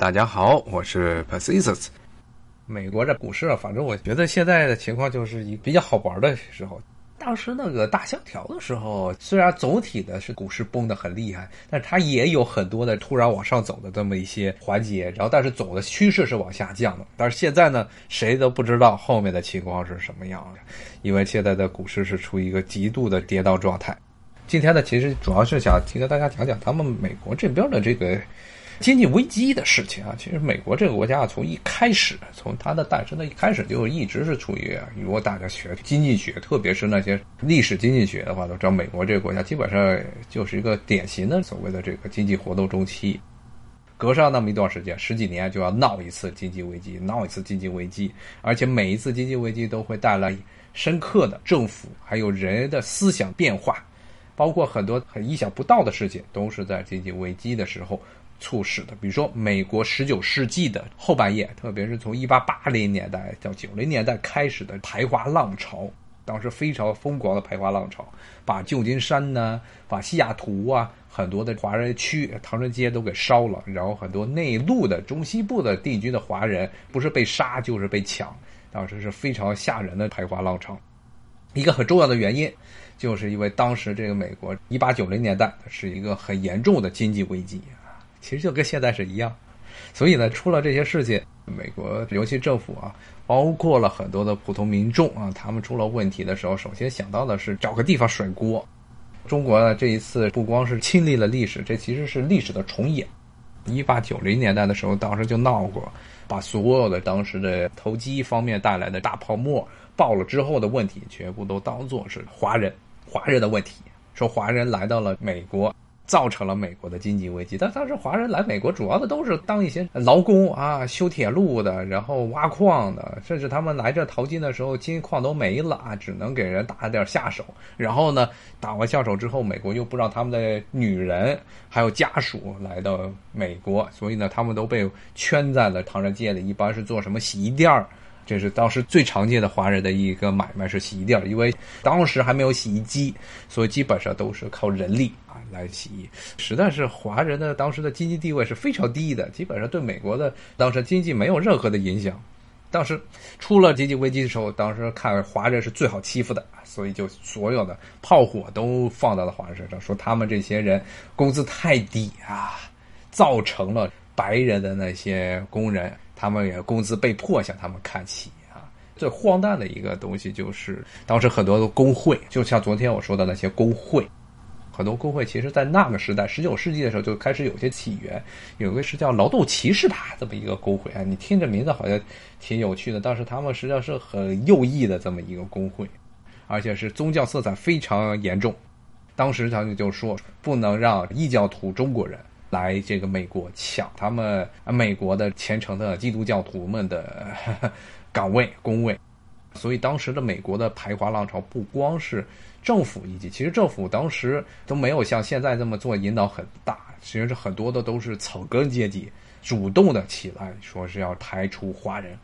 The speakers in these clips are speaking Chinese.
大家好，我是 Pacisus。美国这股市啊，反正我觉得现在的情况就是一比较好玩的时候。当时那个大萧条的时候，虽然总体的是股市崩得很厉害，但是它也有很多的突然往上走的这么一些环节。然后，但是总的趋势是往下降的。但是现在呢，谁都不知道后面的情况是什么样的，因为现在的股市是处于一个极度的跌宕状态。今天呢，其实主要是想听跟大家讲讲他们美国这边的这个。经济危机的事情啊，其实美国这个国家从一开始，从它的诞生的一开始就一直是处于，如果大家学经济学，特别是那些历史经济学的话，都知道美国这个国家基本上就是一个典型的所谓的这个经济活动周期，隔上那么一段时间，十几年就要闹一次经济危机，闹一次经济危机，而且每一次经济危机都会带来深刻的政府还有人的思想变化，包括很多很意想不到的事情，都是在经济危机的时候。促使的，比如说美国十九世纪的后半叶，特别是从一八八零年代到九零年代开始的排华浪潮，当时非常疯狂的排华浪潮，把旧金山呢，把西雅图啊，很多的华人区、唐人街都给烧了，然后很多内陆的中西部的地区的华人不是被杀就是被抢，当时是非常吓人的排华浪潮。一个很重要的原因，就是因为当时这个美国一八九零年代是一个很严重的经济危机。其实就跟现在是一样，所以呢，出了这些事情，美国尤其政府啊，包括了很多的普通民众啊，他们出了问题的时候，首先想到的是找个地方甩锅。中国呢，这一次不光是亲历了历史，这其实是历史的重演。一八九零年代的时候，当时就闹过，把所有的当时的投机方面带来的大泡沫爆了之后的问题，全部都当做是华人华人的问题，说华人来到了美国。造成了美国的经济危机，但当时华人来美国主要的都是当一些劳工啊，修铁路的，然后挖矿的，甚至他们来这淘金的时候，金矿都没了啊，只能给人打点下手。然后呢，打完下手之后，美国又不让他们的女人还有家属来到美国，所以呢，他们都被圈在了唐人街里，一般是做什么洗衣店儿。这是当时最常见的华人的一个买卖是洗衣店，因为当时还没有洗衣机，所以基本上都是靠人力啊来洗衣。实在是华人的当时的经济地位是非常低的，基本上对美国的当时经济没有任何的影响。当时出了经济危机的时候，当时看华人是最好欺负的，所以就所有的炮火都放到了华人身上，说他们这些人工资太低啊，造成了白人的那些工人。他们也工资被迫向他们看齐啊！最荒诞的一个东西就是，当时很多的工会，就像昨天我说的那些工会，很多工会其实，在那个时代，十九世纪的时候就开始有些起源，有个是叫劳动骑士吧，这么一个工会啊，你听这名字好像挺有趣的，但是他们实际上是很右翼的这么一个工会，而且是宗教色彩非常严重。当时他们就说，不能让异教徒中国人。来这个美国抢他们美国的虔诚的基督教徒们的 岗位工位，所以当时的美国的排华浪潮不光是政府以及其实政府当时都没有像现在这么做引导很大，其实是很多的都是草根阶级主动的起来说是要排除华人，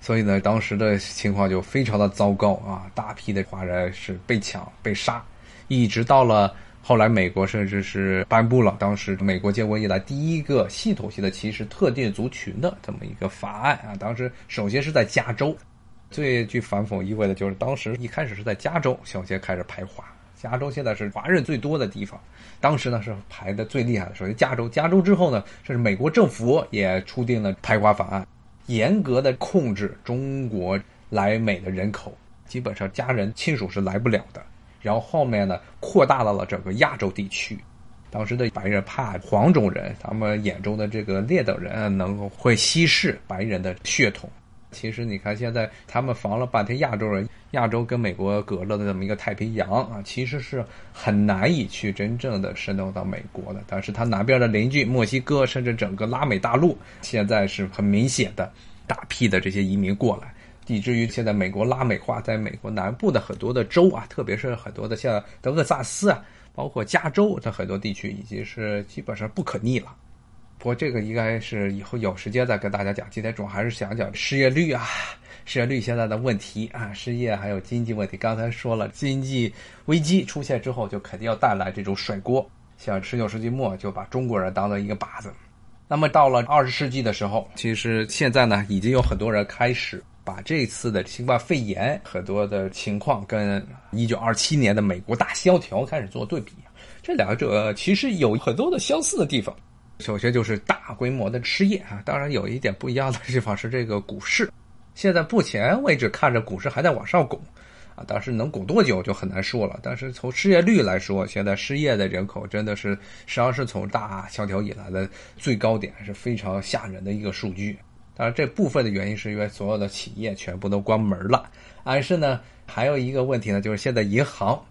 所以呢当时的情况就非常的糟糕啊，大批的华人是被抢被杀，一直到了。后来，美国甚至是颁布了当时美国建国以来第一个系统性的歧视特定族群的这么一个法案啊。当时首先是在加州，最具反讽意味的就是当时一开始是在加州首先开始排华。加州现在是华人最多的地方，当时呢是排的最厉害的。首先加州，加州之后呢，这是美国政府也出定了排华法案，严格的控制中国来美的人口，基本上家人亲属是来不了的。然后后面呢，扩大到了整个亚洲地区。当时的白人怕黄种人，他们眼中的这个劣等人能够会稀释白人的血统。其实你看，现在他们防了半天亚洲人，亚洲跟美国隔了的这么一个太平洋啊，其实是很难以去真正的渗透到美国的。但是它南边的邻居墨西哥，甚至整个拉美大陆，现在是很明显的大批的这些移民过来。以至于现在美国拉美化，在美国南部的很多的州啊，特别是很多的像德克萨斯啊，包括加州的很多地区，已经是基本上不可逆了。不过这个应该是以后有时间再跟大家讲。今天主要还是想讲失业率啊，失业率现在的问题啊，失业还有经济问题。刚才说了，经济危机出现之后，就肯定要带来这种甩锅。像十九世纪末就把中国人当做一个靶子，那么到了二十世纪的时候，其实现在呢，已经有很多人开始把这次的新冠肺炎很多的情况跟一九二七年的美国大萧条开始做对比。这两者其实有很多的相似的地方。首先就是大规模的失业啊，当然有一点不一样的地方是这个股市。现在目前为止看着股市还在往上拱。啊，但是能拱多久就很难说了。但是从失业率来说，现在失业的人口真的是实际上是从大萧条以来的最高点，是非常吓人的一个数据。当然，这部分的原因是因为所有的企业全部都关门了。但是呢，还有一个问题呢，就是现在银行，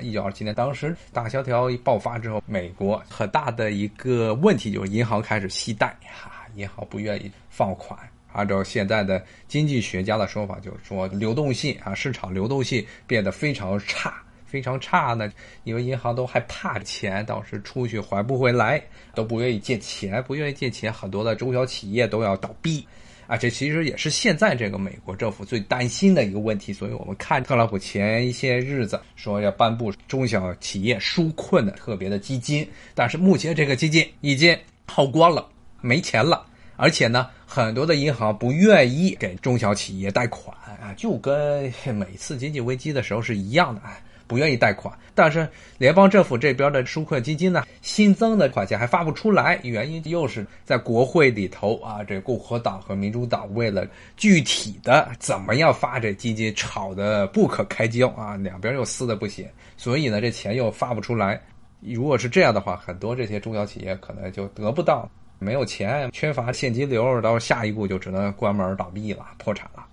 一九二七年当时大萧条一爆发之后，美国很大的一个问题就是银行开始惜贷，哈，银行不愿意放款。按照现在的经济学家的说法，就是说流动性啊，市场流动性变得非常差，非常差呢。因为银行都害怕钱到时出去还不回来，都不愿意借钱，不愿意借钱，很多的中小企业都要倒闭啊。这其实也是现在这个美国政府最担心的一个问题。所以我们看特朗普前一些日子说要颁布中小企业纾困的特别的基金，但是目前这个基金已经耗光了，没钱了。而且呢，很多的银行不愿意给中小企业贷款啊，就跟每次经济危机的时候是一样的啊，不愿意贷款。但是联邦政府这边的纾困基金呢，新增的款项还发不出来，原因又是在国会里头啊，这共和党和民主党为了具体的怎么样发这基金吵得不可开交啊，两边又撕的不行，所以呢，这钱又发不出来。如果是这样的话，很多这些中小企业可能就得不到。没有钱，缺乏现金流，到下一步就只能关门倒闭了，破产了。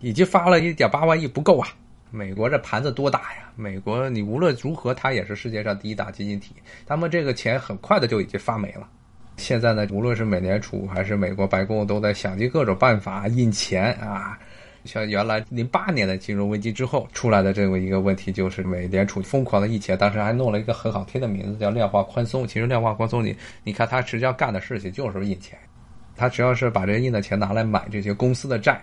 已经发了一点八万亿不够啊！美国这盘子多大呀？美国你无论如何，它也是世界上第一大经济体，他们这个钱很快的就已经发没了。现在呢，无论是美联储还是美国白宫，都在想尽各种办法印钱啊。像原来零八年的金融危机之后出来的这么一个问题，就是美联储疯狂的印钱，当时还弄了一个很好听的名字叫量化宽松。其实量化宽松，你你看它实际上干的事情就是印钱，它只要是把这印的钱拿来买这些公司的债。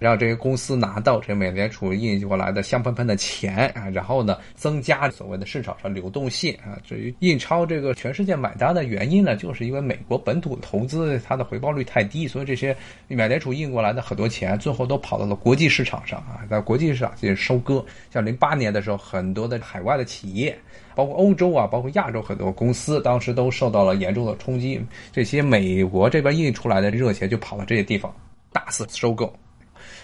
让这些公司拿到这美联储印过来的香喷喷的钱啊，然后呢，增加所谓的市场上流动性啊。至于印钞这个全世界买单的原因呢，就是因为美国本土投资它的回报率太低，所以这些美联储印过来的很多钱最后都跑到了国际市场上啊，在国际市场进行收割。像零八年的时候，很多的海外的企业，包括欧洲啊，包括亚洲很多公司，当时都受到了严重的冲击。这些美国这边印出来的热钱就跑到这些地方，大肆收购。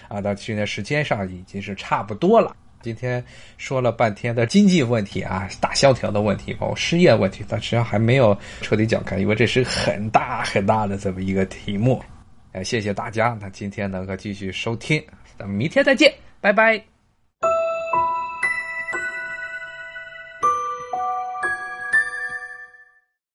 啊，到去年时间上已经是差不多了。今天说了半天的经济问题啊，大萧条的问题，包括失业问题，但实际上还没有彻底讲开，因为这是很大很大的这么一个题目。呃，谢谢大家，那今天能够继续收听，咱们明天再见，拜拜。